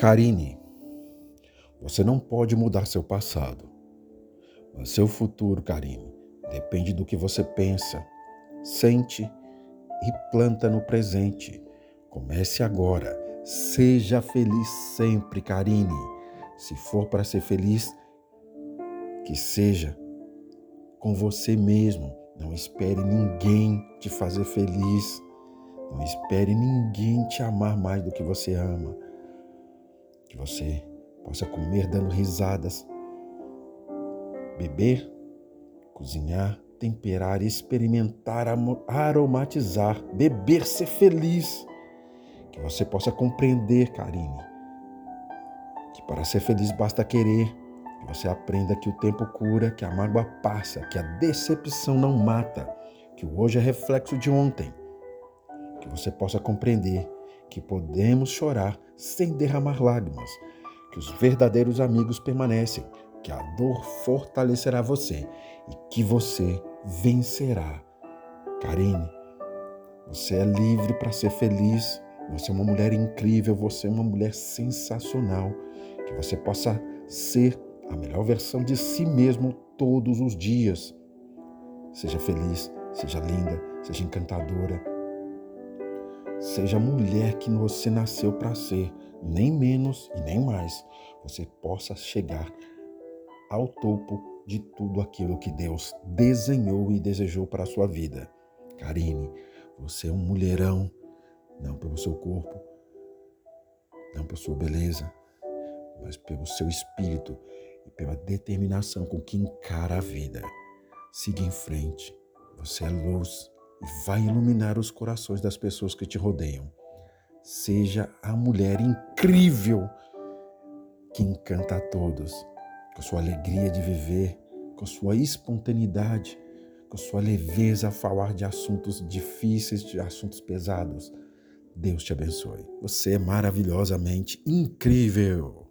Karine, você não pode mudar seu passado, mas seu futuro, Karine, depende do que você pensa, sente e planta no presente. Comece agora. Seja feliz sempre, Karine. Se for para ser feliz, que seja com você mesmo. Não espere ninguém te fazer feliz. Não espere ninguém te amar mais do que você ama que você possa comer dando risadas, beber, cozinhar, temperar, experimentar, aromatizar, beber, ser feliz. Que você possa compreender, Karine, que para ser feliz basta querer. Que você aprenda que o tempo cura, que a mágoa passa, que a decepção não mata, que o hoje é reflexo de ontem. Que você possa compreender que podemos chorar sem derramar lágrimas, que os verdadeiros amigos permanecem, que a dor fortalecerá você e que você vencerá. Karine, você é livre para ser feliz, você é uma mulher incrível, você é uma mulher sensacional, que você possa ser a melhor versão de si mesmo todos os dias. Seja feliz, seja linda, seja encantadora, Seja a mulher que você nasceu para ser, nem menos e nem mais. Você possa chegar ao topo de tudo aquilo que Deus desenhou e desejou para a sua vida. Karine, você é um mulherão, não pelo seu corpo, não pela sua beleza, mas pelo seu espírito e pela determinação com que encara a vida. Siga em frente. Você é luz vai iluminar os corações das pessoas que te rodeiam. Seja a mulher incrível que encanta a todos, com sua alegria de viver, com sua espontaneidade, com sua leveza a falar de assuntos difíceis, de assuntos pesados. Deus te abençoe. Você é maravilhosamente incrível.